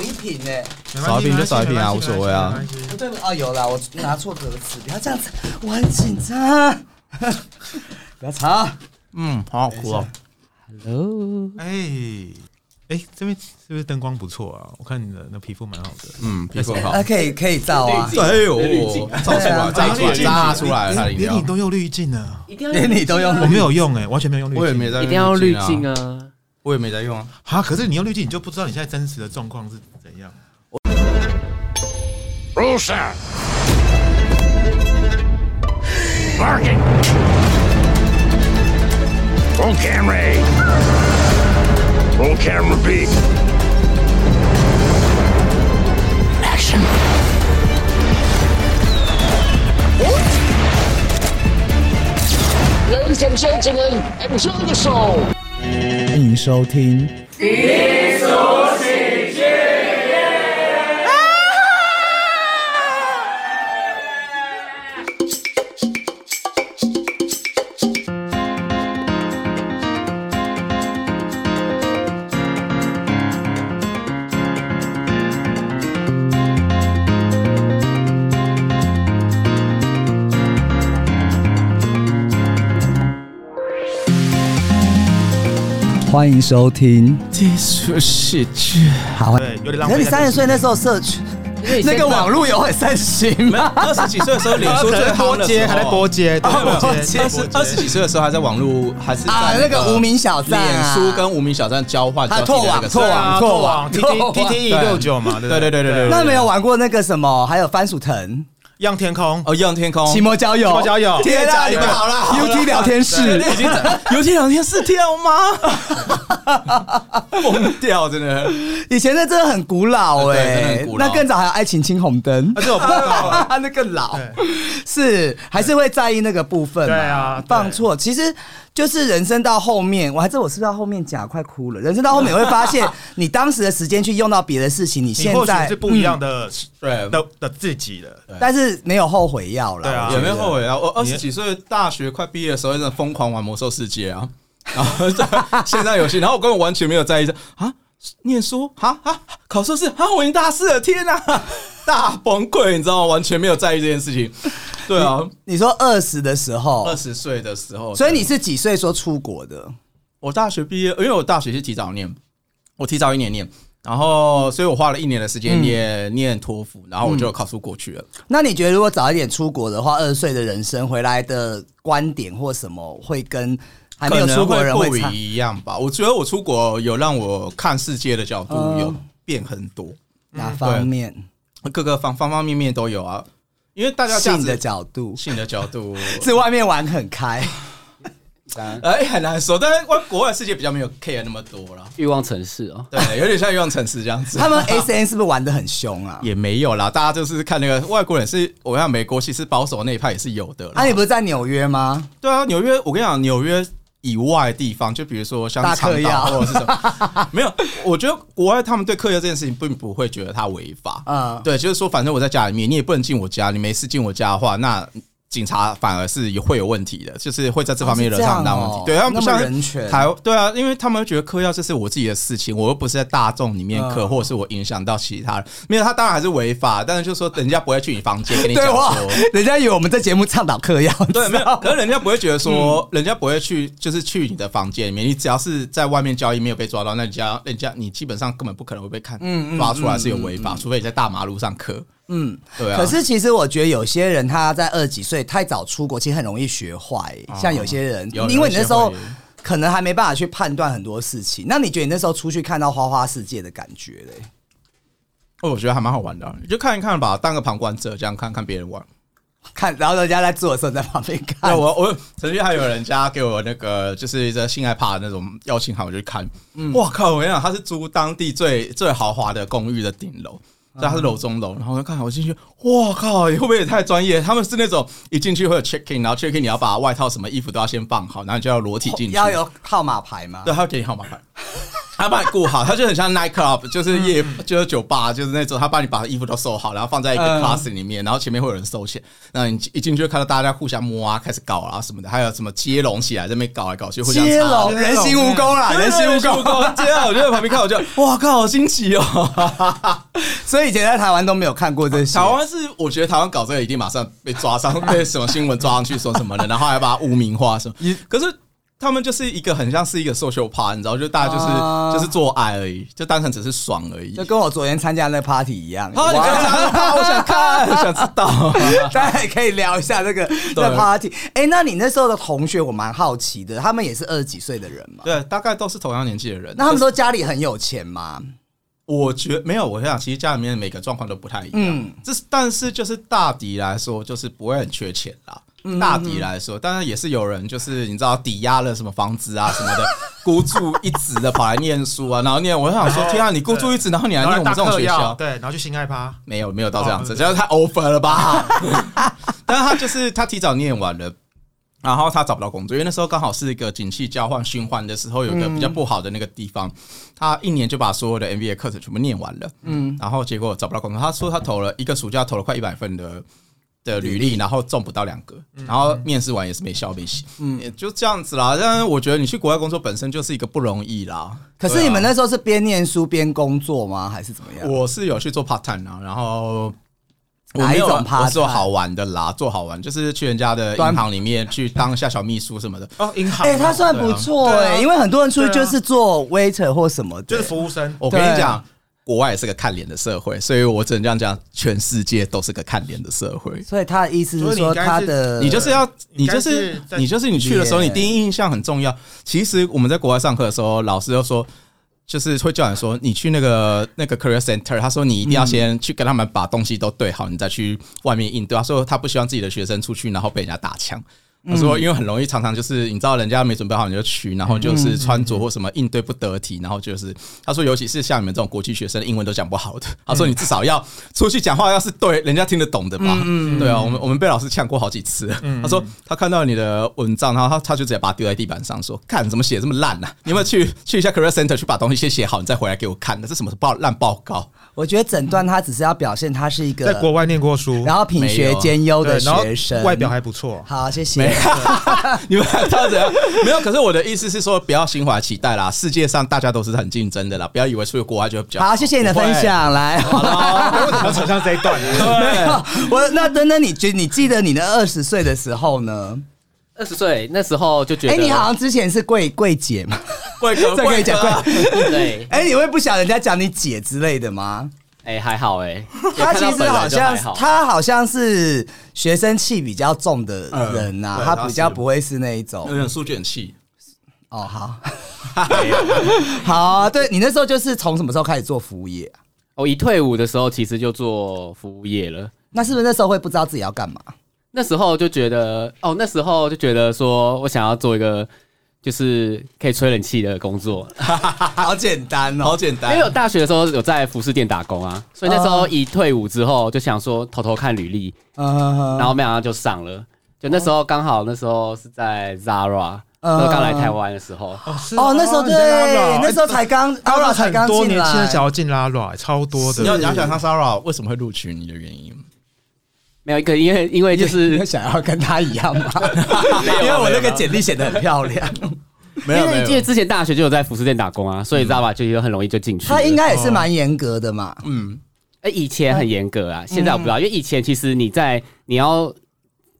少一瓶呢。少一瓶就少一瓶啊无所谓啊没关系没关系不对哦，有啦，我拿错格子，不要这样子，我很紧张。不要吵。嗯，好好哭哦。Hello，哎哎，这边是不是灯光不错啊？我看你的那皮肤蛮好的。嗯，皮肤很好啊。可以可以照啊，哎呦，照出来，照出来，扎出来，连你。都用滤镜了，一定要连你都用我没有用哎，完全没有用滤镜。我也没在，一定要滤镜，啊！我也没在用啊。啊，可是你用滤镜，你就不知道你现在真实的状况是怎样。Rusa. Barking. Roll camera A. Roll camera B. Action. Ladies and gentlemen, enjoy the show. 欢迎收听。欢迎收听。技术喜剧，好，对，有点浪可费。是你三十岁那时候社群，那个网络有很盛行吗？二十几岁的时候，脸书最夯的时候还在播接，播接播二十二十几岁的时候还在网络，还是在啊，那个无名小站脸啊，书跟无名小站交换拓网交替的那个时候。拓网拓网。T 拓 T 网。T T 一六九嘛，对不对？对对对对那没有玩过那个什么，还有番薯藤、样天空，哦，样天空，奇摩交友、奇摩交友。天啊，你们好了，UT 聊天室。已经 有这两天是跳吗？疯掉，真的。以前那真的很古老对哎、那更早还有爱情青红灯啊，，这我不知道。那更老，是还是会在意那个部分嘛。对啊对放错，其实就是人生到后面，我还知道我是不是到后面讲快哭了。人生到后面，你会发现你当时的时间去用到别的事情，你现在是不一样的对的的自己的，嗯但是没有后悔药了。对啊我觉得有没有后悔药？我二十几岁大学快毕业的时候，真的疯狂玩魔兽世界啊，然后在线上游戏，然后我根本完全没有在意这啊，念书啊啊，考试是啊，我已经大四了，天哪、大崩溃，你知道吗？完全没有在意这件事情。对啊，你说二十的时候二，十岁的时候，所以你是几岁说出国的？我大学毕业，因为我大学是提早念，我提早一年念，然后所以我花了一年的时间念、念托福，然后我就考出过去了。那你觉得如果早一点出国的话，二十岁的人生回来的观点或什么会跟还没有出国的人可能会不？一样吧？我觉得我出国有让我看世界的角度嗯有变很多，哪方面？各个方方方面面都有啊。因为大家性的角度性的角度，是外面玩很开，哎很难说，但是外国外世界比较没有 care 那么多了。欲望城市哦，对，有点像欲望城市这样子。他们 S N 是不是玩的很凶啊？也没有啦，大家就是看那个外国人是，我看美国其实保守那一派也是有的那。啊，你不是在纽约吗？对啊，纽约，我跟你讲，纽约以外的地方，就比如说像大嗑长岛药或者是什么，没有。我觉得国外他们对嗑药这件事情并不会觉得它违法。嗯，对，就是说，反正我在家里面，你也不能进我家，你没事进我家的话，那警察反而是也会有问题的，就是会在这方面惹上很大问题。对他们不像人权台对啊，因为他们会觉得嗑药这是我自己的事情，我又不是在大众里面嗑，嗯或者是我影响到其他人。没有，他当然还是违法，但是就说人家不会去你房间跟你讲 对哇说。，人家以为我们在节目倡导嗑药，对，没有，可是人家不会觉得说，人家不会去，就是去你的房间里面，你只要是在外面交易没有被抓到，那人家人家你基本上根本不可能会被看嗯嗯抓出来是有违法，除非你在大马路上嗑。嗯。对啊，可是其实我觉得有些人他在二十几岁太早出国，其实很容易学坏。像有些人，有因为你那时候可能还没办法去判断很多事情。那你觉得你那时候出去看到花花世界的感觉嘞？哦，我觉得还蛮好玩的，你就看一看吧，当个旁观者，这样看看别人玩。看，然后人家在做的时候在旁边对，看。我我曾经还有人家给我那个就是一个性爱趴的那种邀请函，我就看。嗯。哇靠！我跟你讲，他是租当地最最豪华的公寓的顶楼。所以它是楼中楼，然后我就看我进去，哇靠！会不会也太专业？他们是那种一进去会有 check in，然后 check in 你要把外套什么衣服都要先放好，然后你就要裸体进去。要有号码牌吗？对，他要给你号码牌。他帮你顾好，他就很像 night club，就是夜就是酒吧，就是那种他帮你把衣服都收好，然后放在一个嗯 class 里面，然后前面会有人收钱，那你一进去就看到大家互相摸啊，开始搞啊什么的，还有什么接龙起来在那边搞来搞去，互相接龙人形蜈蚣啦，人形蜈蚣。蚣，这样我就在旁边看，我就哇靠，好新奇哦！所以以前在台湾都没有看过这些。台湾是，我觉得台湾搞这个一定马上被抓上，被什么新闻抓上去说什么的，然后还把它污名化什么。可是他们就是一个很像是一个 social part，你知道，就大家就是、啊就是做爱而已，就单纯只是爽而已就。跟我昨天参加那 party 一样。好，你跟我讲啊，我想看，我想知道。大家也可以聊一下这个这 party。哎、那你那时候的同学，我蛮好奇的，他们也是二十几岁的人嘛？对，大概都是同样年纪的人。那他们说家里很有钱吗？我觉得没有，我想其实家里面每个状况都不太一样。嗯这是但是就是大抵来说，就是不会很缺钱啦。嗯大抵来说，当然也是有人就是你知道抵押了什么房子啊什么的，孤注一掷的跑来念书啊，然后念，我就想说，天啊，你孤注一掷，然后你还念我们这种学校，对，然后去新爱趴，没有没有到这样子，哦这样太 over 了吧？但是他就是他提早念完了。然后他找不到工作，因为那时候刚好是一个景气交换循环的时候，有一个比较不好的那个地方，他一年就把所有的 MBA 课程全部念完了，嗯，然后结果找不到工作。他说他投了一个暑假，投了快一百份的的履历，然后中不到两个，然后面试完也是没笑没息，嗯，也就这样子啦。但是我觉得你去国外工作本身就是一个不容易啦。可是你们那时候是边念书边工作吗？还是怎么样？我是有去做 part time 啊，然后我哪一种没有我做好玩的啦，做好玩就是去人家的银行里面去当一下小秘书什么的。哦，银行，哎、他算不错哎、因为很多人出去就是做 waiter 或什么的，就是服务生，我跟你对讲，国外也是个看脸的社会，所以我只能这样讲，全世界都是个看脸的社会。所以他的意思是说他的你就是要，你就是你就是你去的时候，你第一印象很重要。其实我们在国外上课的时候，老师就说。就是会叫你说，你去那个那个 career center，他说你一定要先去跟他们把东西都对好，你再去外面应对。他说他不希望自己的学生出去然后被人家打枪。他说因为很容易常常就是你知道人家没准备好你就去，然后就是穿着或什么应对不得体，然后就是他说尤其是像你们这种国际学生，英文都讲不好的，他说你至少要出去讲话要是对人家听得懂的吧。对啊，我们我们被老师呛过好几次。他说他看到你的文章，然后他他就直接把它丢在地板上，说：“看怎么写这么烂呢、你有没有去去一下 career center 去把东西先写好，你再回来给我看那？这什么报烂报告？我觉得整段他只是要表现他是一个，在国外念过书，然后品学兼优的，然后学生，外表还不错，好，谢谢。你们还这样？没有。可是我的意思是说，不要心怀期待啦。世界上大家都是很竞争的啦，不要以为出去国外就会比较好，谢谢你的分享，来。为什么扯上这一段呢？没有，我那等等，你觉你记得你的二十岁的时候呢？二十岁那时候就觉得，哎、你好像之前是贵贵姐嘛？贵哥，这可以讲贵哥。对，哎、你会不想人家讲你姐之类的吗？哎、还好哎、他其实好像好他好像是学生气比较重的人呐、嗯他比较不会是那一种有。点书卷气。哦，好，好啊，对你那时候就是从什么时候开始做服务业啊、我一退伍的时候，其实就做服务业了。那是不是那时候会不知道自己要干嘛？那时候就觉得，哦，那时候就觉得说我想要做一个就是可以吹冷气的工作，好简单哦，好简单因为我大学的时候有在服饰店打工啊，所以那时候一退伍之后就想说偷偷看履历，嗯，然后没想到就上了。就那时候刚好那时候是在 Zara，刚来台湾的时候，哦，那时候对那时候才刚哎 Aura 才刚很多进年轻人来，想要进 Zara，超多的。你要你要想看 Sarah 为什么会录取你的原因？没有一个因为因为就是 会想要跟他一样吗？没有因为我那个简历写的很漂亮，没有因为因为之前大学就有在服饰店打工啊，所以知道吧，就就很容易就进去。他应该也是蛮严格的嘛。嗯，哎，以前很严格啊，现在我不知道，因为以前其实你在你要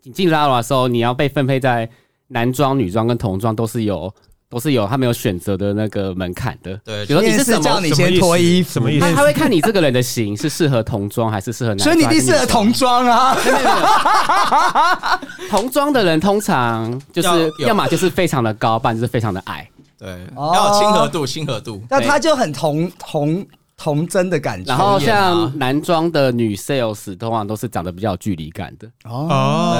你进 Zara 的时候，你要被分配在男装、女装跟童装，都是有都是有他们有选择的那个门槛的。对比如说你是什么，叫你先脱衣服，什么意思他他会看你这个人的型是适合童装还是适合男装，所以你一定适合童装啊。童装的人通常就是要么就是非常的高，不然就是非常的矮。对，哦要有亲和度，亲和度。那他就很童童童真的感觉。然后像男装的女 sales 通常都是长得比较有距离感的。哦，哦，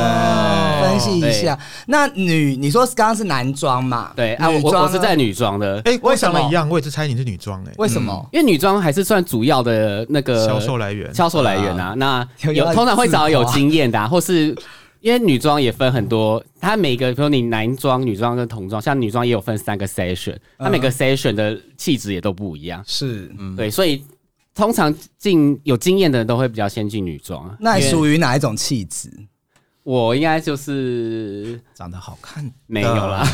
分析一下。那女，你说刚刚是男装嘛？对啊，我我我是在女装的，哎，我为什么想的一样，我也是猜你是女装哎，为什么？因为女装还是算主要的那个销售来源销售来源啊。那 有通常会找有经验的、啊，或是因为女装也分很多，它每个比如你男装、女装跟童装，像女装也有分三个 session，它每个 session 的气质也都不一样。是，嗯对，所以通常进有经验的人都会比较先进女装啊。那属于哪一种气质？我应该就是长得好看，没有啦。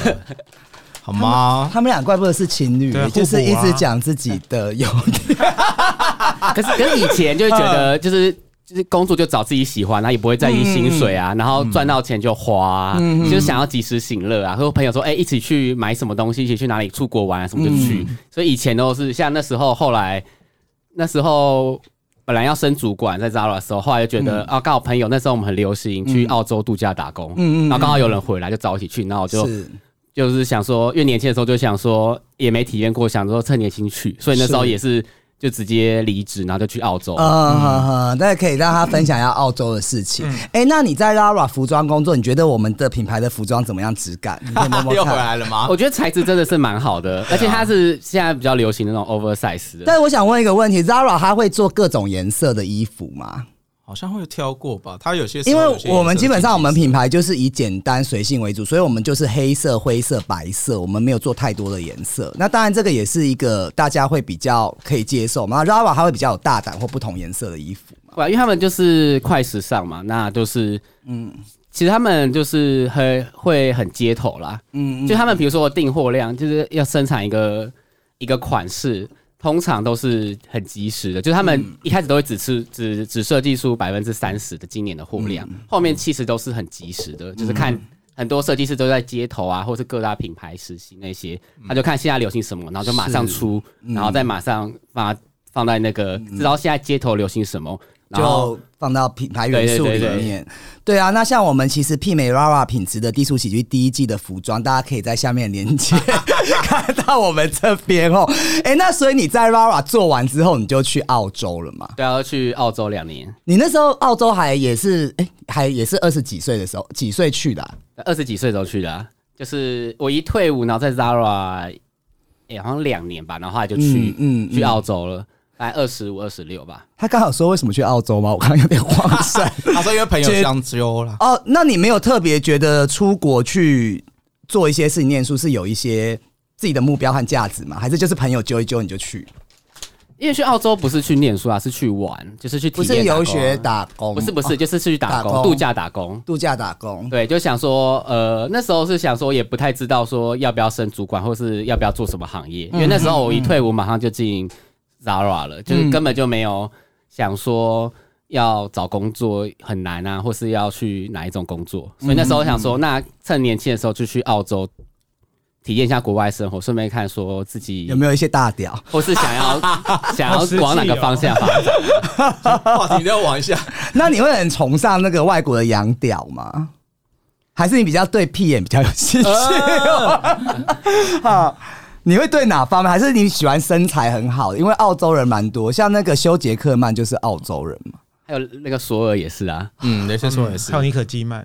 好吗？他们俩怪不得是情侣啊，就是一直讲自己的优点。可是可是以前就会觉得就是。就是工作就找自己喜欢，然后也不会在意薪水啊，然后赚到钱就花、啊，就是想要及时行乐啊。和朋友说，哎、一起去买什么东西，一起去哪里出国玩啊，什么就去。所以以前都是像那时候，后来那时候本来要升主管在 Zara 的时候，后来就觉得、啊，刚好朋友那时候我们很流行去澳洲度假打工，嗯嗯嗯然后刚好有人回来就找我一起去，然后我就是。就是想说，因为年轻的时候就想说也没体验过，想说趁年轻去，所以那时候是。也是就直接离职，然后就去澳洲。嗯哼哼，大家可以让他分享一下澳洲的事情。哎、那你在 Lara 服装工作，你觉得我们的品牌的服装怎么样？质感？你可以摸摸又回看。来了吗？我觉得材质真的是蛮好的，而且它是现在比较流行的那种 oversize 的。但是我想问一个问题，Zara 它会做各种颜色的衣服吗？好像会有挑过吧？它有些时因为我们基本上我们品牌牌就是以简单随性为主，所以我们就是黑色、灰色、白色，我们没有做太多的颜色。那当然这个也是一个大家会比较可以接受嘛。Zara 它会比较有大胆或不同颜色的衣服嘛。对啊，因为他们就是快时尚嘛，那就是嗯，其实他们就是很会很街头啦，嗯，就他们比如说订货量，就是要生产一个一个款式。通常都是很及时的，就是他们一开始都会只吃只只设计出百分之三十的今年的货量，后面其实都是很及时的，就是看很多设计师都在街头啊，或是各大品牌实习那些，他就看现在流行什么，然后就马上出，然后再马上发放在那个知道现在街头流行什么，然后就放到品牌元素里对对对对面。对啊，那像我们其实媲美 Rara 品质的低俗喜剧第一季的服装，大家可以在下面连接 看到我们这边哦。哎、那所以你在 Rara 做完之后，你就去澳洲了嘛？对啊，去澳洲两年，你那时候澳洲还也是哎、还也是二十几岁的时候，几岁去的、啊？二十几岁的时候去的啊、就是我一退伍，然后在 Zara，哎、好像两年吧，然后后来就去嗯嗯去澳洲了，大概二十五、二十六吧。他刚好说为什么去澳洲吗？我刚刚有点慌神。他说因为朋友相揪了。哦，那你没有特别觉得出国去做一些事情、念书是有一些自己的目标和价值吗？还是就是朋友揪一揪你就去？因为去澳洲不是去念书啊，是去玩，就是去体不是验游学，打工，不是不是，哦就是去打工、打工度假打工。度假打工。对，就想说，呃，那时候是想说，也不太知道说要不要升主管，或是要不要做什么行业，因为那时候我一退伍马上就进 Zara 了，就是根本就没有想说要找工作很难啊，或是要去哪一种工作，所以那时候想说，那趁年轻的时候就去澳洲体验一下国外生活，顺便看说自己有没有一些大屌？或是想要 想要往哪个方向发展。话题要往一下，那你会很崇尚那个外国的洋屌吗？还是你比较对屁眼比较有兴趣？好，你会对哪方面？还是你喜欢身材很好的？因为澳洲人蛮多，像那个修杰克曼就是澳洲人嘛。还有那个索尔也是啊，嗯，雷先说也是还有尼可基曼，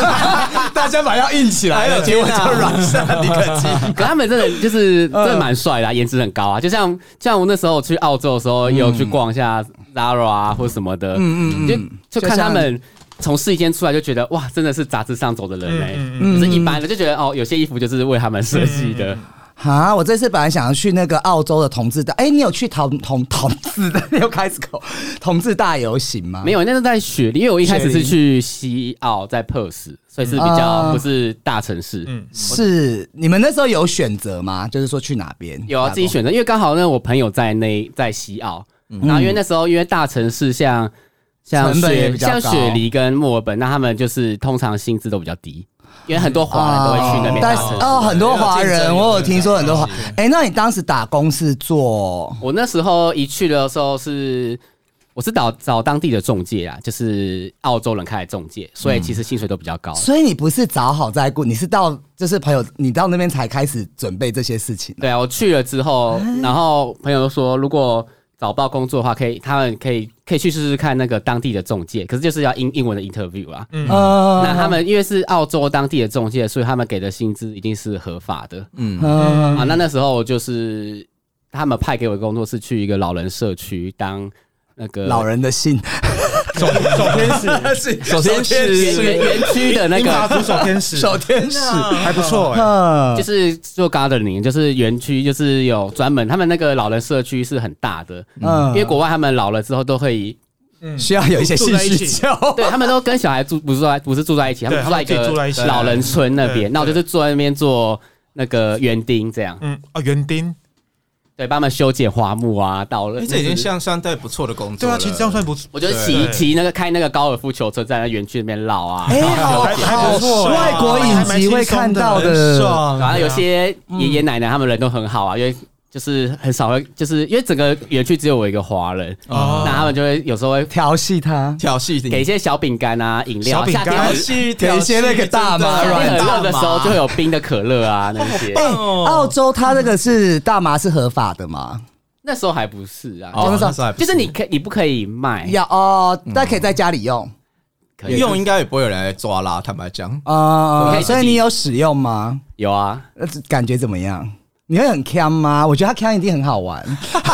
大家把要硬起来了，结果就软下尼可基。可他们真的就是真的蛮帅的、啊，颜值很高啊。就像像我那时候去澳洲的时候，也有去逛一下 Zara 啊或什么的，嗯嗯嗯，就就看他们从试衣间出来，就觉得哇，真的是杂志上走的人哎、嗯嗯就是一般的，就觉得哦，有些衣服就是为他们设计的。啊！我这次本来想要去那个澳洲的同志大，哎、你有去同同同志的？你有开始搞同志大游行吗？没有，那是在雪梨，因为我一开始是去西澳，在 Perth，所以是比较啊不是大城市。嗯，是你们那时候有选择吗？就是说去哪边？有啊，自己选择，因为刚好呢，我朋友在那在西澳，然后因为那时候因为大城市像像成本也雪像比较高雪梨跟墨尔本，那他们就是通常薪资都比较低，因为很多华人都会去那边但是。哦，很多华人，我有听说很多华。哎、那你当时打工是做我那时候一去的时候是。我是找找当地的中介啊，就是澳洲人开的中介，所以其实薪水都比较高。所以你不是找好再雇，你是到就是朋友，你到那边才开始准备这些事情。对啊，我去了之后，然后朋友就说，如果找不到工作的话，可以他们可以可以去试试看那个当地的中介，可是就是要英英文的 interview 啊。嗯，那他们因为是澳洲当地的中介，所以他们给的薪资一定是合法的。嗯，嗯。啊，那那时候就是他们派给我的工作是去一个老人社区当那个老人的信，手手天使，首 先是园园区的那个，英法族手天使，手天使，还不错就是做 gardening，就是园区，就是有专门他们那个老人社区是很大的，嗯。因为国外他们老了之后都会以。需要有一些性住在一起。需求。对他们都跟小孩住，不是住在不是住在一起，他们住在一个老人村那边。那我就是坐在那边做那个园丁，这样。嗯，啊，园丁，对，帮他们修剪花木啊，到了哎，这已经像相对不错的工作了。对啊，其实这样算不错。我觉得骑对骑那个开那个高尔夫球车在那园区里面绕啊，哎，好还还好不错哎外国影集会看到很的，爽然后有些爷爷奶奶他们人都很好啊，因为就是很少会，就是因为整个园区只有我一个华人，哦那他们就会有时候会调戏他。调戏你给一些小饼干啊、饮料，小饼干夏天很戏给一些那个大麻夏天很热的时候就会有有冰的可乐啊那些。哎，澳洲它这个是大麻是合法的吗？那时候还不是啊，哦，就是那时候还不就是你可你不可以卖，要哦，但可以在家里用可以用应该也不会有人来抓啦，坦白讲。啊。可以自己所以你有使用吗？有啊，呃，感觉怎么样？你会很 can 吗？我觉得他 can 一定很好玩。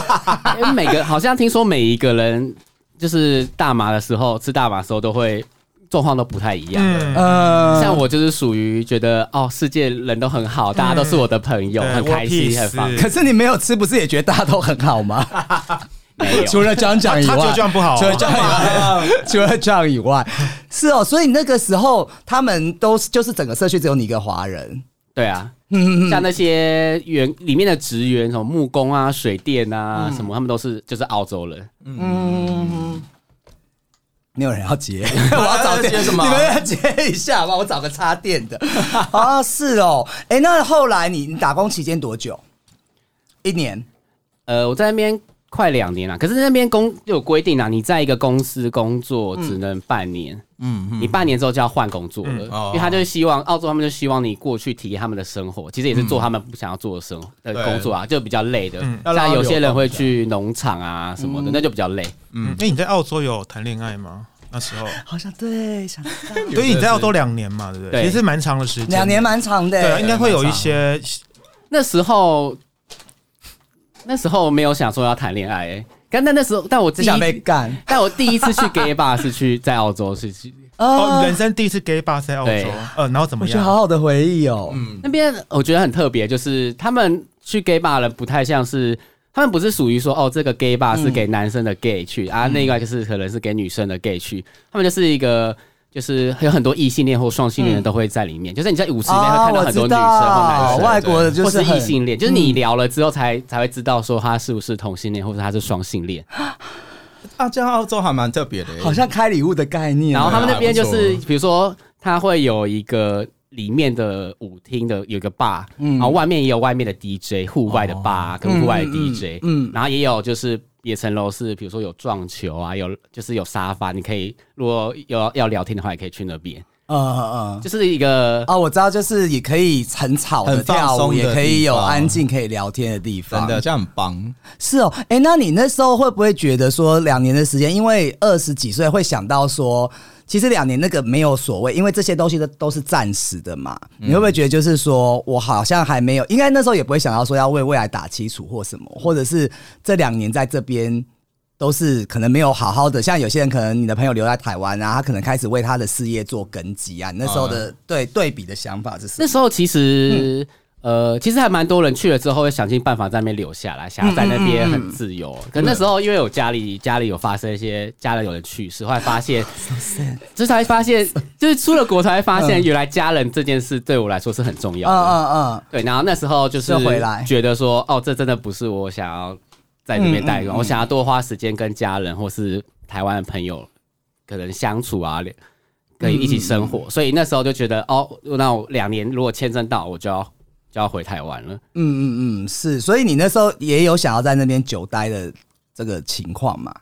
因为每个好像听说每一个人就是大麻的时候吃大麻的时候都会状况都不太一样。嗯，呃，像我就是属于觉得哦，世界人都很好，大家都是我的朋友，对很开心很放可是你没有吃，不是也觉得大家都很好吗？没有。除了这样讲以外他觉得这，样不好除了这样以外，除了这样以外，是哦。所以那个时候他们都是就是整个社区只有你一个华人，对啊，嗯 像那些员里面的职员，什么木工啊、水电啊，什么，他们都是就是澳洲人。嗯，没有人要接，我要找接什么你们要接一下吧，我找个插电的。啊，是哦，哎，那后来你你打工期间多久？一年。呃，我在那边快两年了，可是那边公就有规定啊，你在一个公司工作只能半年，嗯嗯，你半年之后就要换工作了，嗯哦。因为他就是希望澳洲他们就希望你过去体验他们的生活，其实也是做他们不想要做的生活的工作啊，就比较累的。嗯像有些人会去农场啊什么的，那就比较累。嗯，哎，你在澳洲有谈恋爱吗？那时候，好像对，想 所以你在澳洲两年嘛，对不对？对。其实蛮长的时间，两年蛮长的、对啊，应该会有一些那时候，那时候没有想说要谈恋爱、欸，但但那时候，但我第只想被，干 但我第一次去 gay bar 是去在澳洲是去哦，哦人生第一次 gay bar 在澳洲，呃，然后怎么我觉得好？好的回忆哦。嗯，那边，我觉得很特别，就是他们去 gay bar 的不太像是。他们不是属于说哦，这个 gay bar 是给男生的 gay 去、啊，那个就是可能是给女生的 gay 去。他们就是一个，就是有很多异性恋或双性恋的都会在里面。就是你在舞池里面会看到很多女生或男生，道外国的就或是异性恋，就是你聊了之后才才会知道说他是不是同性恋，或者他是双性恋。啊，这样澳洲还蛮特别的。耶，好像开礼物的概念。然后他们那边就是，比如说他会有一个里面的舞厅的有一个 bar，、然后外面也有外面的 DJ，户外的 bar、跟户外的 DJ，嗯嗯。然后也有就是也层楼是比如说有撞球啊，有就是有沙发，你可以如果有要聊天的话，也可以去那边，嗯嗯嗯。就是一个哦，我知道，就是也可以很吵的很放跳舞，松也可以有安静可以聊天的地方。真的这样很棒。是哦，哎、那你那时候会不会觉得说两年的时间，因为二十几岁会想到说，其实两年那个没有所谓，因为这些东西都都是暂时的嘛。你会不会觉得就是说我好像还没有，应该那时候也不会想到说要为未来打基础或什么，或者是这两年在这边。都是可能没有好好的，像有些人可能你的朋友留在台湾啊，他可能开始为他的事业做根基啊。你那时候的、对对比的想法是什么？那时候其实。呃，其实还蛮多人去了之后会想尽办法在那边留下来，想要在那边很自由。可那时候因为有家里家里有发生一些家人有人去世，后来发现，就是才发现，就是出了国才会发现，原来家人这件事对我来说是很重要嗯的。嗯嗯，对，然后那时候就是回来觉得说，哦，这真的不是我想要在这边待嗯着，我想要多花时间跟家人或是台湾的朋友可能相处啊，可以一起生嗯活。所以那时候就觉得，哦，那我两年如果签证到，我就要就要回台湾了。嗯嗯嗯，是，所以你那时候也有想要在那边久待的这个情况嘛？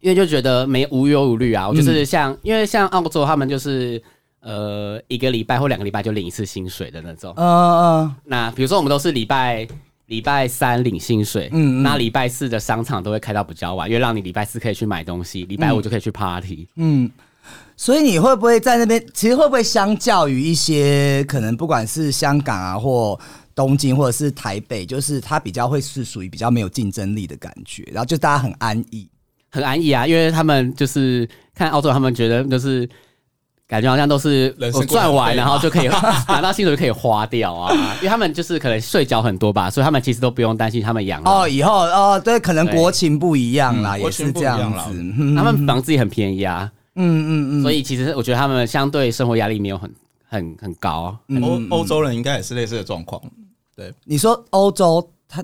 因为就觉得没无忧无虑啊，我嗯就是像，因为像澳洲他们就是呃一个礼拜或两个礼拜就领一次薪水的那种。嗯嗯那比如说我们都是礼拜礼拜三领薪水，嗯嗯那礼拜四的商场都会开到比较晚，因为让你礼拜四可以去买东西，礼拜五就可以去 party。嗯。所以你会不会在那边？其实会不会相较于一些可能不管是香港啊，或东京，或者是台北，就是它比较会是属于比较没有竞争力的感觉，然后就大家很安逸。很安逸啊，因为他们就是看澳洲，他们觉得就是感觉好像都是我人生过得赚完然后就可以 拿到薪水就可以花掉啊，因为他们就是可能税缴很多吧，所以他们其实都不用担心他们养。哦，以后哦，对，可能对国情不一样啦，嗯也是这样子。嗯他们房子也很便宜啊，嗯嗯嗯，所以其实我觉得他们相对生活压力没有很很很高。嗯欧欧洲人应该也是类似的状况。对。你说欧洲，他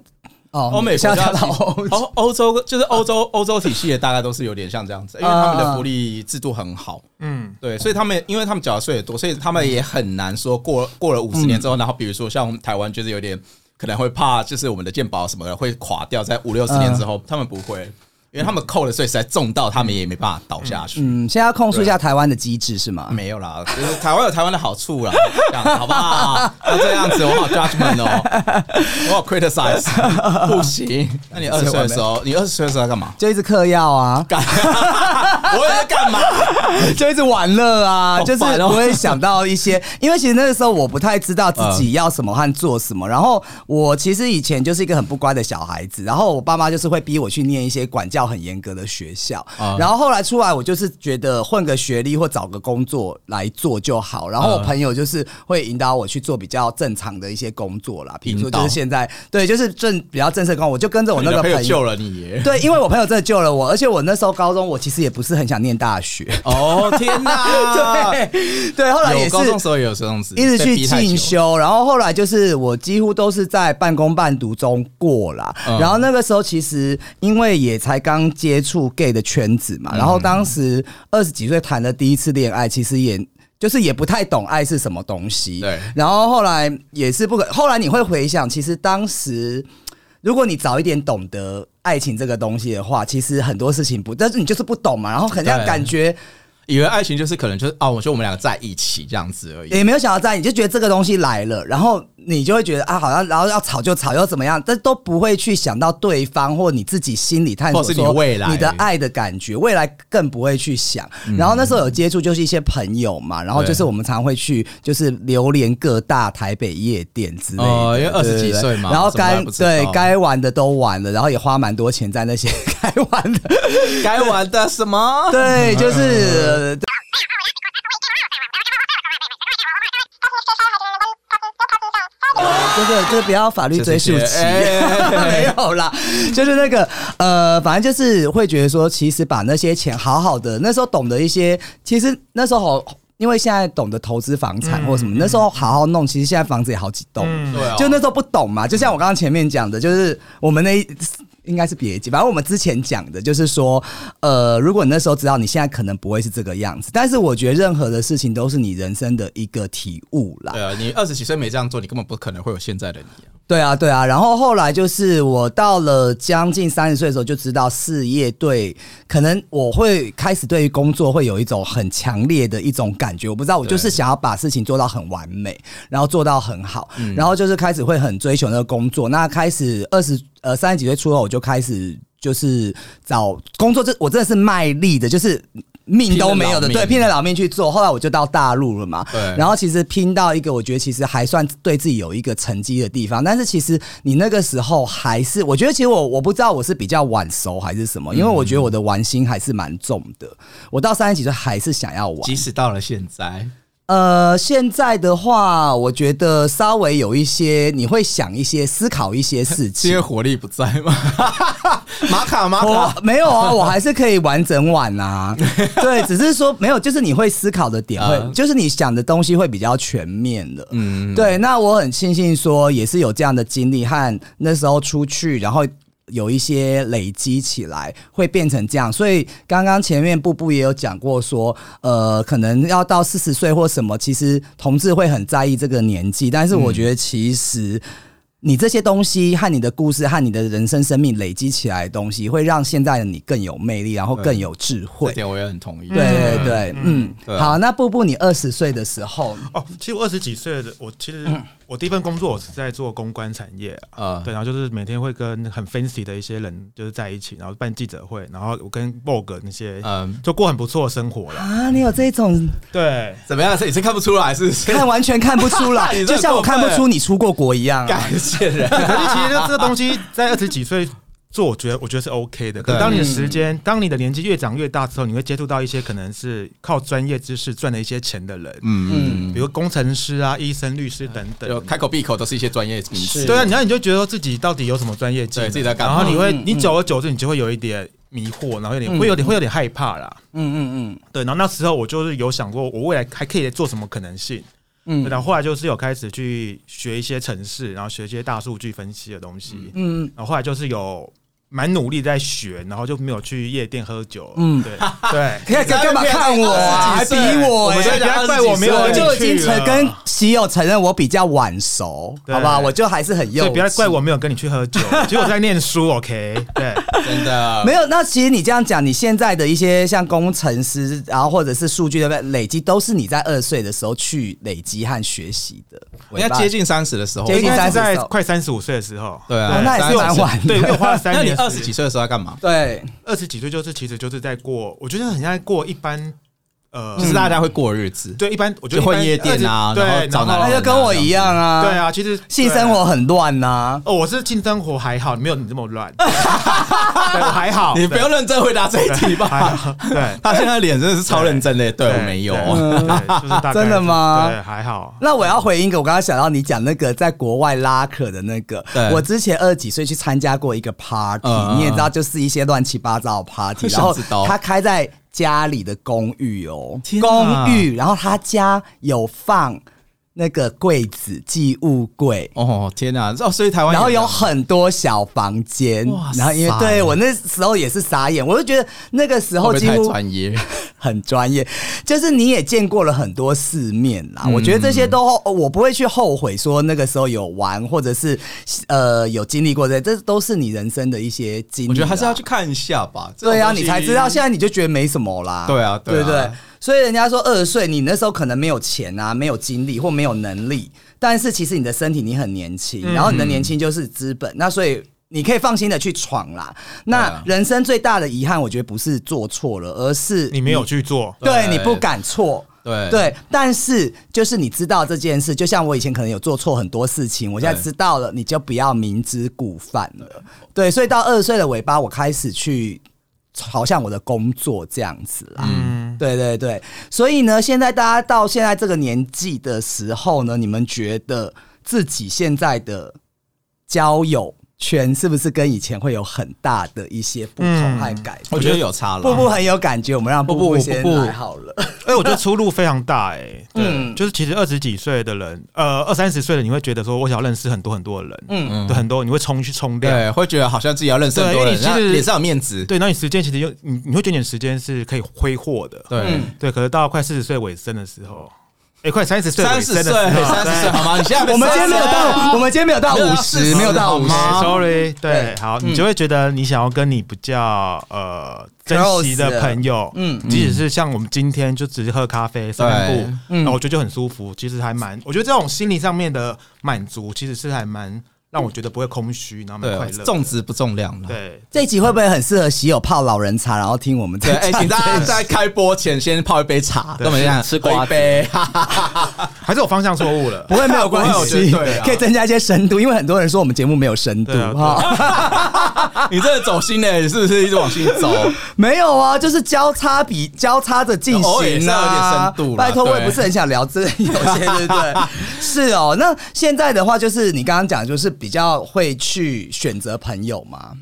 哦，欧美国家到欧洲，欧欧洲就是欧洲欧洲体系也，大概都是有点像这样子，因为他们的福利制度很好，嗯，对，所以他们因为他们缴的税也多，所以他们也很难说过过了五十年之后，然后比如说像我们台湾就是有点可能会怕，就是我们的健保什么的会垮掉，在五六十年之后，他们不会，因为他们扣的税实在重到他们也没办法倒下去。嗯，现在要控诉一下台湾的机制是吗？没有啦，就是台湾有台湾的好处啦，这样子好不好？那这样子我好 judgment 哦，我好 criticize，不行。那你二十岁的时候，你二十岁的时候在干嘛？就一直嗑药啊，干，我在干嘛？就一直玩乐啊，就是不会想到一些，因为其实那个时候我不太知道自己要什么和做什么。然后我其实以前就是一个很不乖的小孩子，然后我爸妈就是会逼我去念一些管教很严格的学校。啊然后后来出来，我就是觉得混个学历或找个工作来做就好。然后我嗯朋友就是会引导我去做比较正常的一些工作啦，比如说就是现在对，就是正比较正式工，我就跟着我那个朋友。救了你耶！对，因为我朋友真的救了我，而且我那时候高中，我其实也不是很想念大学。哦天哪！对对，后来也是高中时候也有这种子，一直去进。修，然后后来就是我几乎都是在半工半读中过啦。嗯然后那个时候其实因为也才刚接触 gay 的圈子嗯嘛，然后当时二十几岁谈的第一次恋爱，其实也。就是也不太懂爱是什么东西，对然后后来也是不可，后来你会回想，其实当时如果你早一点懂得爱情这个东西的话，其实很多事情不，但是你就是不懂嘛，然后很像感觉以为爱情就是可能就是哦，我觉得我们两个在一起这样子而已。也没有想到在，你就觉得这个东西来了，然后你就会觉得啊，好像然后要吵就吵，又怎么样，但都不会去想到对方或你自己心里探索或是你说未来你的爱的感觉，未来更不会去想。然后那时候有接触就是一些朋友嘛，然后就是我们常会去就是流连各大台北夜店之类的，哦因为20对对对几岁嘛然后该对该玩的都玩了，然后也花蛮多钱在那些 该玩的，该玩的什么？对，就是。这个这个不要法律追诉期，没有啦，就是那个呃，反正就是会觉得说，其实把那些钱好好的，那时候懂得一些，其实那时候好，因为现在懂得投资房产或什么，那时候好好弄，其实现在房子也好几栋，嗯。对啊，就那时候不懂嘛，就像我刚刚前面讲的，就是我们那一应该是别急，反正我们之前讲的就是说，呃，如果你那时候知道你现在可能不会是这个样子，但是我觉得任何的事情都是你人生的一个体悟啦。对啊，你二十几岁没这样做，你根本不可能会有现在的你。对啊，对啊，然后后来就是我到了将近三十岁的时候，就知道事业对，可能我会开始对于工作会有一种很强烈的一种感觉，我不知道，我就是想要把事情做到很完美，然后做到很好，然后就是开始会很追求那个工作。那开始二十呃三十几岁出后，我就开始就是找工作，这我真的是卖力的，就是。命都没有的，对，拼了老命去做。后来我就到大陆了嘛，对然后其实拼到一个我觉得其实还算对自己有一个成绩的地方，但是其实你那个时候还是，我觉得其实我我不知道我是比较晚熟还是什么，因为我觉得我的玩心还是蛮重的。我到三十几岁还是想要玩，即使到了现在，呃，现在的话，我觉得稍微有一些，你会想一些、思考一些事情因为情。活力不在吗？马卡马我卡，没有啊，我还是可以完整晚啊。对，只是说没有，就是你会思考的点就是你想的东西会比较全面的。嗯，对，那我很庆幸说，也是有这样的经历和那时候出去，然后有一些累积起来，会变成这样。所以刚刚前面布布也有讲过说，呃，可能要到四十岁或什么，其实同志会很在意这个年纪，但是我觉得其实。你这些东西和你的故事和你的人生生命累积起来的东西，会让现在的你更有魅力，然后更有智慧这。点我也很同意。对对对，嗯，好，那布布，你二十岁的时候，哦，其实我二十几岁的，我其实我第一份工作我是在做公关产业啊，啊，对，然后就是每天会跟很 fancy 的一些人就是在一起，然后办记者会，然后我跟 Vogue 那些嗯，就过很不错的生活了。啊，你有这种对，怎么样？是你是看不出来，是？看完全看不出来，就像我看不出你出过国一样、啊。感谢人。可是其实这个东西在二十几岁做，我觉得我觉得是 OK 的。可是当你的时间，当你的年纪越长越大之后，你会接触到一些可能是靠专业知识赚了一些钱的人，嗯嗯，比如工程师啊、医生、律师等等。开口闭口都是一些专业名词。对啊，然后你就觉得自己到底有什么专业技能，对自己在干嘛然后你会，嗯你久而久之，你就会有一点迷惑，然后有点会有点会有点害怕啦。嗯嗯嗯对，然后那时候我就是有想过，我未来还可以做什么可能性。嗯然后后来就是有开始去学一些城市，然后学一些大数据分析的东西。嗯，然后后来就是有蛮努力在学，然后就没有去夜店喝酒。嗯嗯，对对。干干干嘛看我啊？还比我哎、我们在不要怪我没有我就已经承跟喜友承认我比较晚熟，对好吧？我就还是很幼稚。不要怪我没有跟你去喝酒，其实我在念书，OK？对，真的没有，那其实你这样讲，你现在的一些像工程师，然后或者是数据的累积，都是你在二十岁的时候去累积和学习的。应该接近三十的时候，接近应该是在快三十五岁的时候，对啊，哦那也是蛮晚的对，因为我花了三 那年。你二十几？岁的时候在干嘛？对，二十几岁就是其实就是在过，我觉得很像在过一般呃，就是大家会过日子，对一般，我觉得就会夜店啊20对，然后找男然后那就跟我一样啊。对，啊，其实性生活很乱呐、哦，我是性生活还好，没有你这么乱。对我还好，你不要认真回答这一题吧。好对。他现在脸真的是超认真的，对我没有。对，对就是大概 真的吗对，还好。那我要回应一个，我刚刚想到你讲那个在国外拉客的那个对，我之前二十几岁去参加过一个 party，、嗯你也知道，就是一些乱七八糟的 party，然后他开在家里的公寓哦，公寓，然后他家有放那个柜子寄物柜。哦天哪！哦，所以台湾然后有很多小房间哇，然后因为塞对我那时候也是傻眼，我就觉得那个时候几乎专业？很专业，就是你也见过了很多世面啦。嗯我觉得这些都我不会去后悔说那个时候有玩，或者是呃有经历过这，这都是你人生的一些经历。我觉得还是要去看一下吧。对啊，你才知道，现在你就觉得没什么啦。对啊对啊对对？所以人家说二十岁，你那时候可能没有钱啊，没有精力或没有能力，但是其实你的身体你很年轻，嗯然后你的年轻就是资本，那所以。你可以放心的去闯啦。那啊人生最大的遗憾，我觉得不是做错了，而是你没有去做，对对你不敢错。对对，但是就是你知道这件事，就像我以前可能有做错很多事情，我现在知道了，你就不要明知故犯了。对，所以到二十岁的尾巴，我开始去朝向我的工作这样子啦。嗯，对对对，所以呢，现在大家到现在这个年纪的时候呢，你们觉得自己现在的交友圈是不是跟以前会有很大的一些不同和改变？我觉得有差了。布布很有感觉，我们让布布布布先来好了。哎，我觉得出路非常大，哎，对，嗯就是其实二十几岁的人，呃，二三十岁的你会觉得说，我想要认识很多很多的人，嗯。对，很多你会冲去冲量，对，会觉得好像自己要认识很多人，对因为你其实脸上有面子。对，那你时间其实有你你会觉得你的时间是可以挥霍的，对，嗯。对，可是到快四十岁尾声的时候，哎，快三十岁尾三十岁，三十岁好吗？你现在我们今天没有到，我们今天没有到五十，没有到五十。Sorry，对。对，好，你就会觉得你想要跟你比较呃珍惜的朋友，嗯嗯，即使是像我们今天就只是喝咖啡、散散步，嗯。那我觉得就很舒服，其实还蛮，我觉得这种心理上面的满足，其实是还蛮让我觉得不会空虚，然后蛮快对乐，，重质不重量的。对。这一集会不会很适合喜友泡老人茶，然后听我们对，哎，请大家在开播前先泡一杯茶，对跟我们一样吃瓜杯。还是我方向错误了，不会没有关系对，啊可以增加一些深度，因为很多人说我们节目没有深度哈。你这个走心呢，你是不是一直往心走？没有啊，就是交叉比交叉着进行要有点啊深度。拜托，我也不是很想聊这有些，对不对？是哦。那现在的话，就是你刚刚讲，就是比较会去选择朋友吗。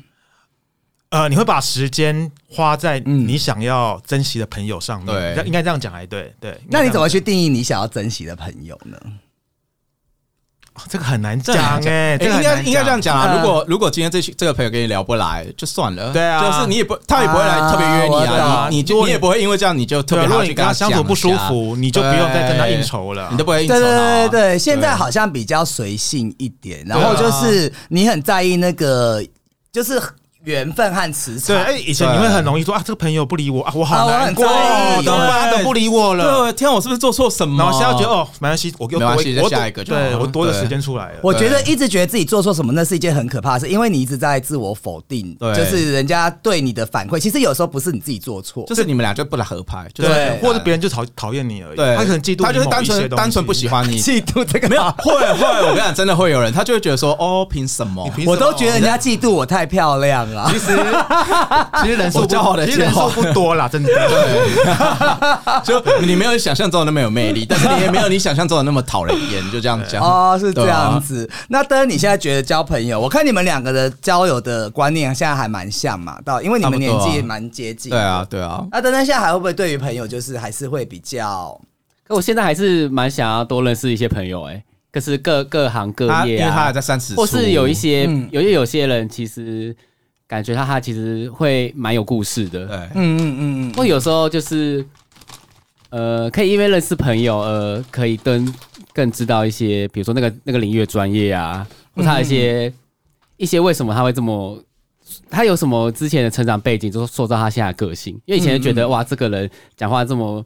呃，你会把时间花在嗯你想要珍惜的朋友上面，对应该这样讲还对，对。那你怎么去定义你想要珍惜的朋友呢？讲？这个很难讲哎，这个应该应该这样讲如果如果今天这这个朋友跟你聊不来，就算了。对啊。就是你也不，他也不会来特别约你啊啊，你你就你也不会因为这样你就特别如果你跟他相处不舒服，你就不用再跟他应酬了，你都不会应酬对对对对，现在好像比较随性一点，然后就是你很在意那个，就是缘分和磁场。对，哎，以前你会很容易说啊，这个朋友不理我啊，我啊好难过都不理我了。对，天啊，我是不是做错什么？然后现在觉得哦，没关系，我又没关系我下一个就我多的对时间出来了。我觉得一直觉得自己做错什么，那是一件很可怕的事，因为你一直在自我否定，对。就是人家对你的反馈，其实有时候不是你自己做错，就是你们俩就不能合拍，就是对或者别人就讨讨厌你而已，对，他可能嫉妒他就是单纯单纯不喜欢你。嫉妒这个没有会会，我跟你讲，真的会有人，他就会觉得说，哦，凭什么？你凭什么？我都觉得人家嫉妒我太漂亮啦。其实其实人数其实人数不多啦，真的。就你没有想象中的那么有魅力，但是你也没有你想象中的那么讨人厌，就这样讲。哦，是这样子。那登，你现在觉得交朋友？我看你们两个的交友的观念现在还蛮像嘛，到因为你们年纪也蛮接近。对啊，。对啊，那登登现在还会不会对于朋友，就是还是会比较可我现在还是蛮想要多认识一些朋友、哎，可是各各行各业啊因为他还啊，在三十，或是有一些嗯有些有些人其实感觉他他其实会蛮有故事的，对，嗯嗯嗯嗯或有时候就是呃，可以因为认识朋友，呃，可以更更知道一些，比如说那个那个领域的专业啊，或他一些、一些为什么他会这么。他有什么之前的成长背景，就是塑造他现在的个性？因为以前就觉得、哇，这个人讲话这么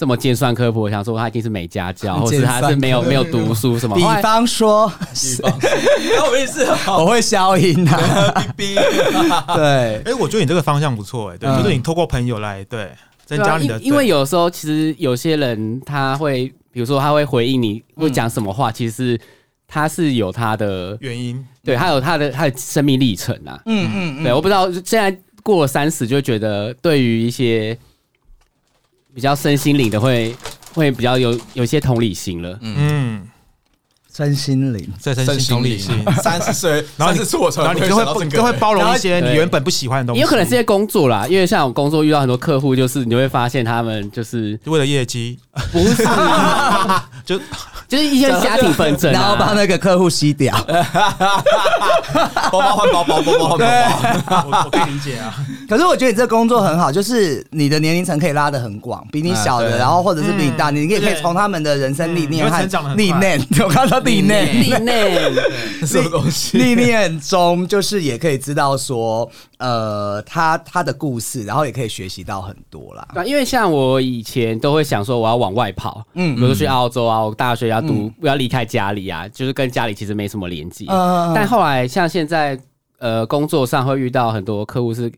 这么尖酸刻薄，我想说他一定是没家教，或是他是没有没有读书什么。比方说，我也是，我会消音的、对，哎，我觉得你这个方向不错，哎，对，嗯。就是你透过朋友来对增加你的，因因为有时候其实有些人他会，比如说他会回应你会讲什么话，其实他是有他的，原因，对他有他的他的生命历程啊。嗯嗯嗯，对，我不知道现在过了三十，就会觉得对于一些比较身心灵的会会比较有有一些同理心了。嗯，身心灵。这身心同理心，三十岁，然后你三十岁我然后你就会你就会包容一些你原本不喜欢的东西，也有可能是些工作啦，因为像我工作遇到很多客户，就是你会发现他们就是为了业绩，不是，就就是一些家庭纷争、啊，然后把那个客户吸掉，包包换包包，包包换包包。我我可以理解啊，可是我觉得你这工作很好，就是你的年龄层可以拉得很广，比你小的，然后或者是比你大，你也可以对从他们的人生历练和历练，我看到历练历练。什么东西？历练中，就是也可以知道说，呃，他他的故事，然后也可以学习到很多啦。因为像我以前都会想说我要往外跑，嗯嗯，比如说去澳洲啊，我大学要读，要离开家里啊，就是跟家里其实没什么连接。嗯但后来像现在，呃，工作上会遇到很多客户是，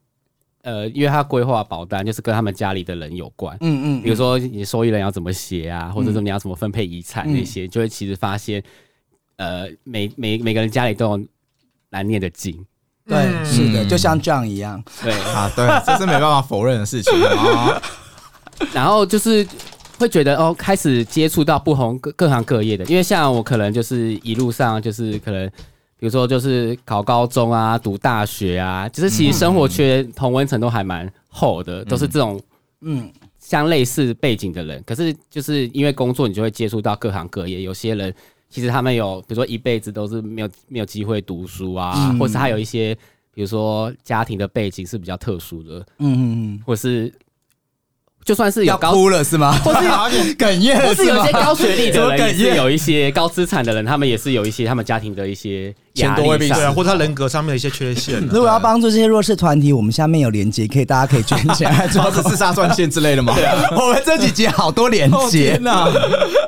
呃，因为他规划保单就是跟他们家里的人有关，嗯嗯比如说你受益人要怎么写啊，或者说你要怎么分配遗产那些，就会其实发现，呃，每每每个人家里都有难念的经，对，嗯。是的，嗯就像这样一样。对，啊，对，这是没办法否认的事情啊。然后就是会觉得哦，开始接触到不同各各行各业的，因为像我可能就是一路上就是可能，比如说就是考高中啊，读大学啊，就是其实生活圈同温层都还蛮厚的，都是这种嗯，相类似背景的人。可是就是因为工作，你就会接触到各行各业，有些人其实他们有，比如说一辈子都是没有没有机会读书啊，嗯或是他有一些。比如说家庭的背景是比较特殊的，嗯嗯嗯，或是就算是有哭了是吗？或是 哽咽了是吗或是有一些？高学历的人，有一些高资产的人，他们也是有一些他们家庭的一些压钱多未必对啊，或者他人格上面的一些缺陷啊。如果要帮助这些弱势团体，我们下面有连接，可以大家可以捐钱来做或。者自杀专线之类的吗？我们这几集好多连哦接天，哪！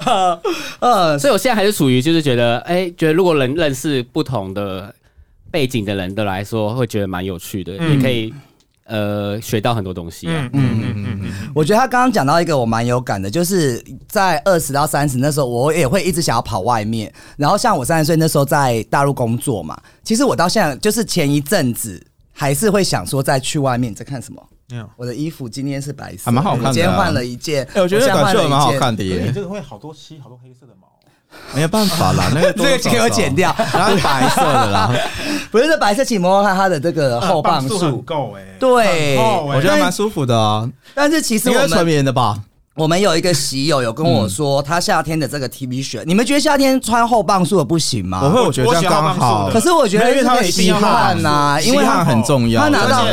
呃，所以我现在还是属于就是觉得，哎、觉得如果能认识不同的背景的人的来说，会觉得蛮有趣的，嗯也可以呃学到很多东西、啊。嗯嗯嗯嗯嗯，我觉得他刚刚讲到一个我蛮有感的，就是在二十到三十那时候，我也会一直想要跑外面。然后像我三十岁那时候在大陆工作嘛，其实我到现在就是前一阵子还是会想说再去外面。你在看什么？没有。我的衣服今天是白色，还蛮好看的啊我今天换了一件，哎，我觉得现在短袖蛮好看的耶，你这个会好多漆，好多黑色的毛。没有办法啦，那个多这个给我剪掉。然后是白色的啦，不是这白色起摸看它的这个后磅数很数，够哎，对我觉得蛮舒服的啊，但是其实我们纯我们棉的吧？我们有一个喜友有跟我说，他夏天的这个 T 恤，你们觉得夏天穿厚磅数的不行吗？我会，我觉得这样刚好。可是我觉得因为它吸汗呐，因为汗很重要，他拿到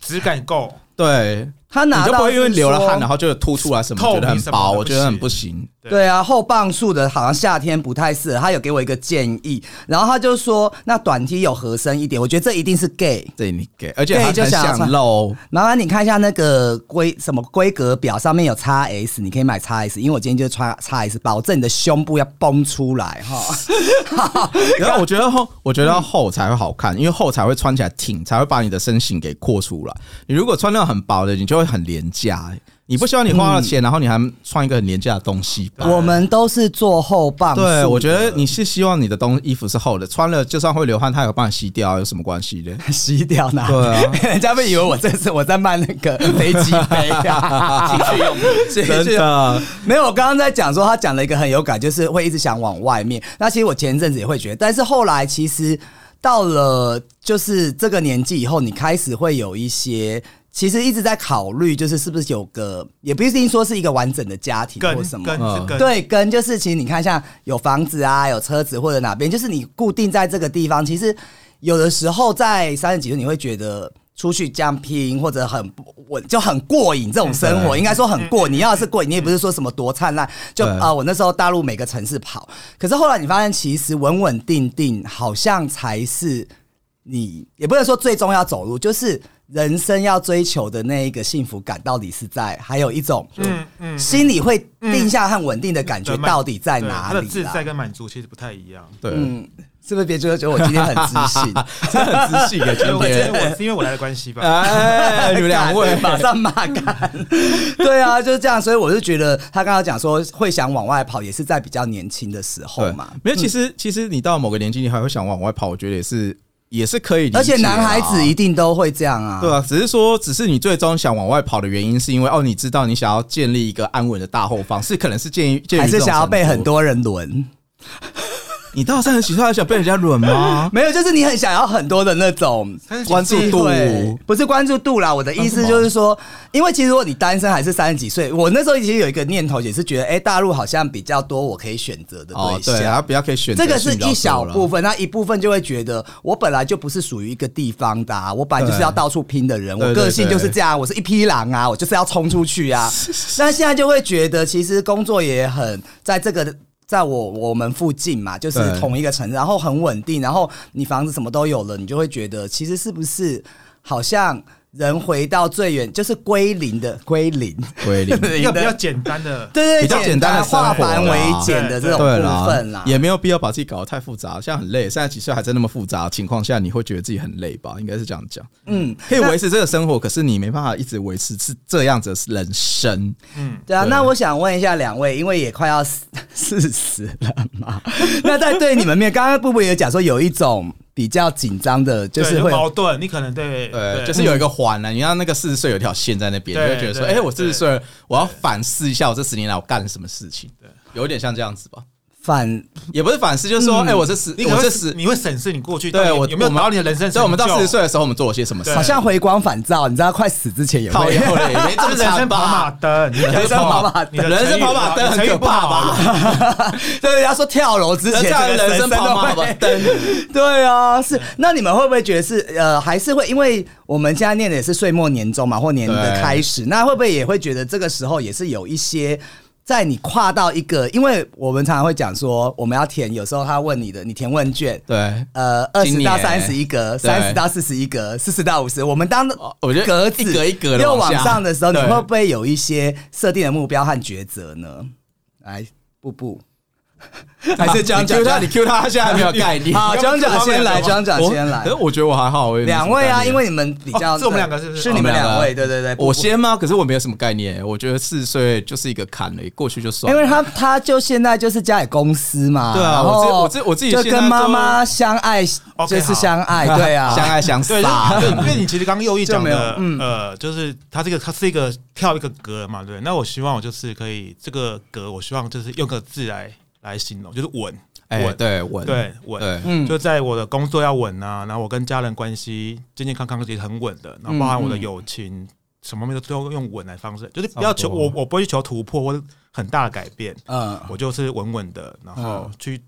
质感够。对，他拿到不会因为流了汗，然后就凸出来什么，透觉得很薄，我觉得很不行。对啊，厚磅数的好像夏天不太适合。他有给我一个建议，然后他就说那短 T 有合身一点，我觉得这一定是 gay。对你 gay，，而且对它很就想露，麻烦你看一下那个规什么规格表，上面有 x S，你可以买 x S，因为我今天就穿 x S，保证你的胸部要崩出来哈。然后我觉得厚，我觉得要厚才会好看，因为厚才会穿起来挺，才会把你的身形给扩出来。你如果穿那种很薄的，你就会很廉价、欸。你不希望你花了钱，然后你还穿一个很廉价的东西吧？我们都是做后棒对，我觉得你是希望你的东衣服是厚的，穿了就算会流汗，它有帮你吸掉，有什么关系呢？吸掉哪里？对啊人家会以为我这是我在卖那个 飞机杯啊，情趣用品。真的，没有，我刚刚在讲说他讲了一个很有感，就是会一直想往外面。那其实我前一阵子也会觉得，但是后来其实到了就是这个年纪以后，你开始会有一些。其实一直在考虑，就是是不是有个，也不一定说是一个完整的家庭或什么，跟跟对，跟就是其实你看，像有房子啊，有车子或者哪边，就是你固定在这个地方，其实有的时候在三十几岁，你会觉得出去这样拼或者很稳，就很过瘾。这种生活对应该说很过，你要是过瘾，你也不是说什么多灿烂。就对啊、我那时候大陆每个城市跑，可是后来你发现，其实稳稳定定好像才是你，也不能说最终要走路，就是。人生要追求的那一个幸福感，到底是在还有一种嗯嗯心里会定下和稳定的感觉到底在哪里自？在跟满足其实不太一样。对，嗯，是不是别觉得觉得我今天很自信？真的很自信的我觉得天。我是因为我来的关系吧。哎，你们两位马上骂干，对啊，就是这样。所以我就觉得他刚刚讲说会想往外跑，也是在比较年轻的时候嘛。没有，其实其实你到某个年纪，你还会想往外跑，我觉得也是也是可以理解啊。而且男孩子一定都会这样啊。对啊，只是说，只是你最终想往外跑的原因，是因为哦，你知道你想要建立一个安稳的大后方，是可能是建议，还是想要被很。多人轮？你到三十几岁还想被人家轮吗？没有，就是你很想要很多的那种关注度，不是关注度啦。我的意思就是说，因为其实如果你单身还是三十几岁，我那时候其实有一个念头，也是觉得，哎、大陆好像比较多我可以选择的哦，对对，然后象。比较可以选择这个是一小部分，那一部分就会觉得我本来就不是属于一个地方的、啊，我本来就是要到处拼的人，我个性就是这样，我是一匹狼啊，我就是要冲出去啊。那现在就会觉得，其实工作也很在这个。在我我们附近嘛，就是同一个城市，然后很稳定，然后你房子什么都有了，你就会觉得其实是不是好像人回到最远，就是归零的归零，归零。零的要比较简单的，对对比较简单的化繁为简的这种部分啦，，也没有必要把自己搞得太复杂，现在很累。三十几岁还在那么复杂的情况下，你会觉得自己很累吧？应该是这样讲。嗯，可以维持这个生活，可是你没办法一直维持是这样子的人生。嗯，对啊，对那我想问一下两位，因为也快要四四十了嘛，那在对你们面，刚刚布布也讲说有一种比较紧张的，就是会矛盾，你可能对对，就是有一个环呢、你让那个四十岁有一条线在那边，你对会觉得说，对哎、我四十岁，我要反思一下我这十年来我干了什么事情。对，有点像这样子吧，反也不是反思，就是说，哎、我这十，你这十，你会审视你过去对我有没有我们达到你的人生？所以我们到四十岁的时候，我们做了些什么事？好像回光返照，你知道，快死之前也会。靠腰嘞，没这么这是人生跑马吧？灯，你人生跑马灯人生跑马灯很可怕不好吧？对，人家说跳楼之前，人生跑马灯，对啊，是。那你们会不会觉得是呃，还是会因为我们现在念的也是岁末年终嘛，或年的对开始，那会不会也会觉得这个时候也是有一些？在你跨到一个，因为我们常常会讲说，我们要填，有时候他问你的，你填问卷，对，呃，二十到三十一格，对。三十到四十一格，四十到五十，我们当哦我觉得格子一格一格的又往往下上的时候，你会不会有一些设定的目标和抉择呢？来，步步，还是讲你讲 Q 他，你 Q 他，他现在还没有概念。好，讲讲先来，讲讲先来可是。我觉得我还好，两位啊，因为你们比较哦是我们两个是不是是你们两位，对对对，我先吗？可是我没有什么概念。我觉得四十岁就是一个坎了，过去就算了。因为他他就现在就是家里公司嘛，对啊我自我自我自己就跟妈就妈相爱就是相爱，对啊，相爱相对，杀 因为你其实刚刚右一讲就没有的，嗯呃，就是他这个他是一个跳一个格嘛，对。那我希望我就是可以这个格，我希望就是用个字来来形容，就是稳，哎，稳，对，稳，对，稳。对，嗯。就在我的工作要稳啊，然后我跟家人关系健健康康其实很稳的，然后包含我的友情，什么方面都都用稳来方式，就是不要求不我我不会去求突破或者很大的改变，嗯。我就是稳稳的，然后嗯。去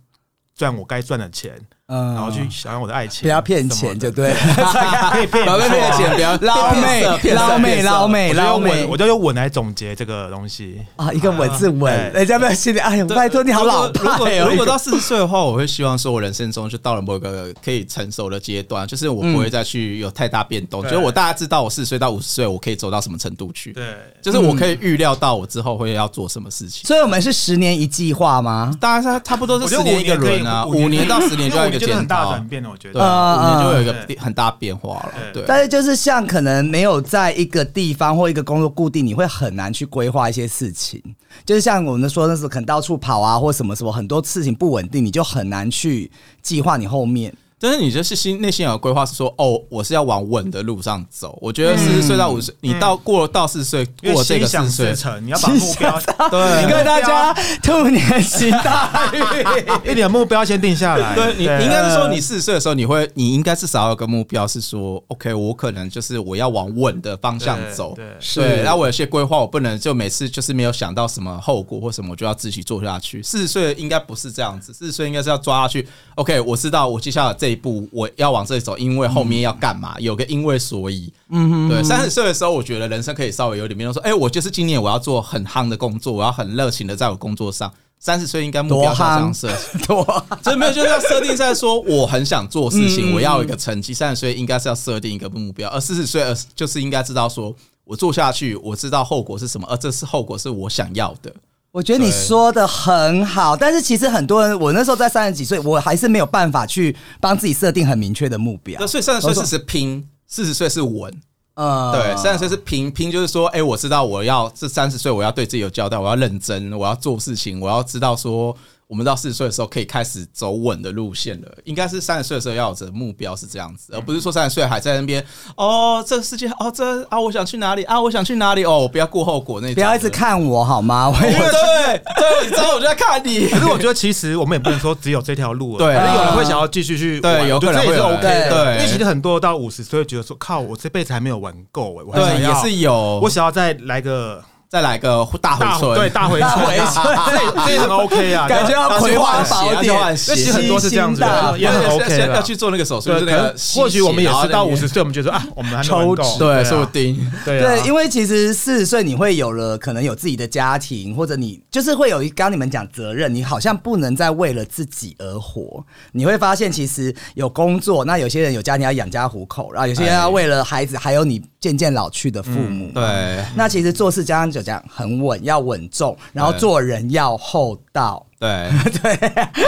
赚我该赚的钱，嗯。然后去想要我的爱情，不要骗钱，就对了，可以骗，不要骗钱，不要捞妹骗色捞妹捞妹我就捞妹用稳，我就用稳来总结这个东西。啊，一个稳字吻，人家不要心里哎呀，拜托你好老如果派哦，如果到四十岁的话，我会希望说，我人生中就到了某个可以成熟的阶段，就是我不会再去有太大变动，对。就是我大家知道我四十岁到五十岁，我可以走到什么程度去，对，就是我可以预料到我之后会要做什么事情。所以我们是十年一计划吗？大概是差不多是十年一个轮啊，五年到十年就要一个就是很大转变了，我觉得。对啊，嗯五年就会有一个变很大变化了。对，但是就是像可能没有在一个地方或一个工作固定，你会很难去规划一些事情。就是像我们说那时候可能到处跑啊，或什么什么，很多事情不稳定，你就很难去计划你后面。但是你就是心内心有规划，是说哦，我是要往稳的路上走。我觉得四十岁到五十岁，你到过到四十岁，因为过这个四十岁你要把目标，对你跟大家兔年行大运。一点目标先定下来。对你，你应该是说你四十岁的时候，你会，你应该至少有个目标，是说，OK，我可能就是我要往稳的方向走。对，对，然后我有些规划，我不能就每次就是没有想到什么后果或什么，我就要自己做下去。四十岁应该不是这样子，四十岁应该是要抓下去。OK，我知道我接下来这一步我要往这里走，因为后面要干嘛，有个因为所以。嗯哼，对，三十岁的时候，我觉得人生可以稍微有点变动，说，哎，我就是今年我要做很夯的工作，我要很热情的在我工作上。三十岁应该目标是 这样设，多真没有就是要设定在说我很想做事情，嗯我要有一个成绩。三十岁应该是要设定一个目标，而四十岁呃就是应该知道说我做下去，我知道后果是什么，而这是后果是我想要的。我觉得你说的很好，但是其实很多人，我那时候在三十几岁，我还是没有办法去帮自己设定很明确的目标那。所以三十岁是拼，四十岁是稳，呃对，三十岁是拼拼，就是说，哎、我知道我要这三十岁我要对自己有交代，我要认真，我要做事情，我要知道说。我们到四十岁的时候可以开始走稳的路线了，应该是三十岁的时候要有着目标是这样子，而不是说三十岁还在那边哦，这个世界哦，这啊，我想去哪里啊，我想去哪里哦，不要顾后果那种，不要一直看我好吗？我对对对，你知道我就在看你，可是我觉得其实我们也不能说只有这条路了，对可能有人会想要继续去玩对有可能 OK 的。对。因为其实很多到五十岁会觉得说，靠，我这辈子还没有玩够哎，我对，也要是有，我想要再来个再来个大回大春，对大回大回春，这这也很 OK 啊，感觉要葵花宝典。其实很多是这样子也很 OK 的。要去做那个手术，对，或许我们也是到五十岁，我们觉得啊，我们抽脂，对，啊。说不定。对因为其实四十岁你会有了，可能有自己的家庭，或者你就是会有一刚刚你们讲责任，你好像不能再为了自己而活。你会发现，其实有工作，那有些人有家庭要养家糊口，然后有些人要为了孩子，还有你渐渐老去的父母。对。那其实做事刚刚就讲很稳，要稳重，然后做人要厚道。对 对，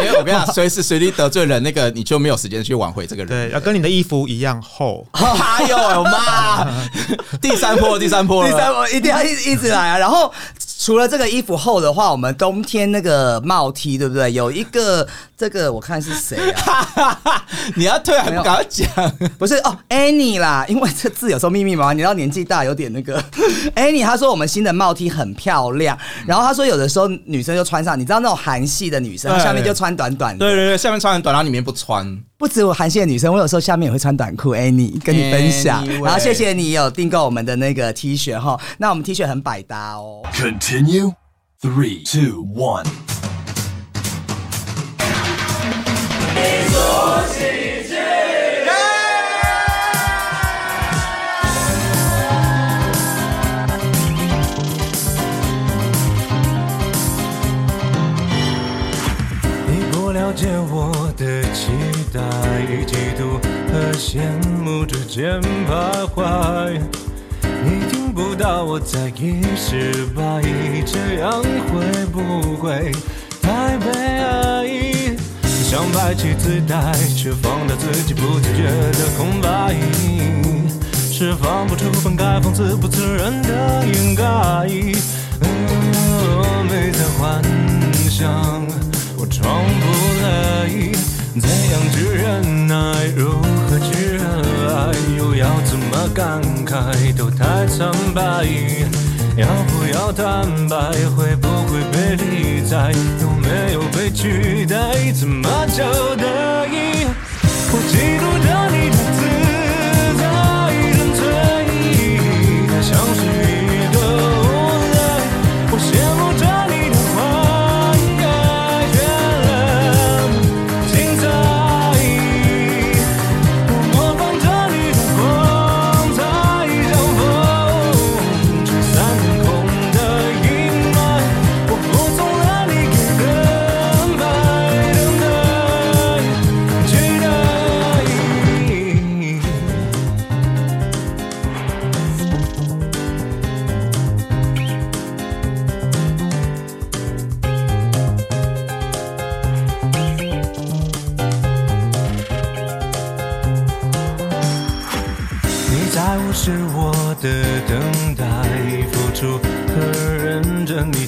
因为我跟你讲，随时随地得罪人，那个你就没有时间去挽回这个人。对，要跟你的衣服一样厚。哎呦我妈！第三波，第三波，第三，波一定要一一直来啊！然后除了这个衣服厚的话，我们冬天那个帽 T 对不对？有一个这个我看是谁啊？你要退还不赶快讲？不是哦，Annie 啦，因为这字有时候密密麻麻，你知道年纪大有点那个。Annie 她说我们新的帽 T 很漂亮，然后她说有的时候女生就穿上，你知道那种韩系的女生，下面就穿短短的。对对对，下面穿很短，然后里面不穿。不止我韩系的女生，我有时候下面也会穿短裤。Annie 跟你分享 Anyway 然后谢谢你有订购我们的那个 T 恤哈，那我们 T 恤很百搭哦。Continue. Three, two, one. 你不了解我的期待，嫉妒和羡慕之间徘徊。你听不到我在意失败，这样会不会太悲哀？想摆起姿态，却放大自己不自觉的空白，释放不出本该放肆不自然的掩盖。哦，没在幻想，我装不来。如何去热爱？又要怎么感慨？都太苍白。要不要坦白？会不会被理睬？有没有被取代？怎么交代？我嫉妒着你的自在，纯粹，像是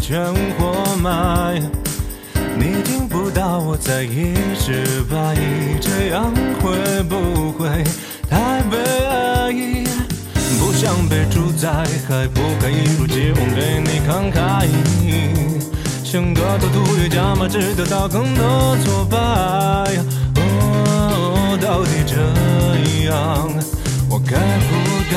全活埋。你听不到我在一直怀疑，这样会不会太悲哀？不想被主宰，还不该一如既往对你慷慨。像个赌徒越加码，只得到更多挫败。哦，到底这样，我该不该？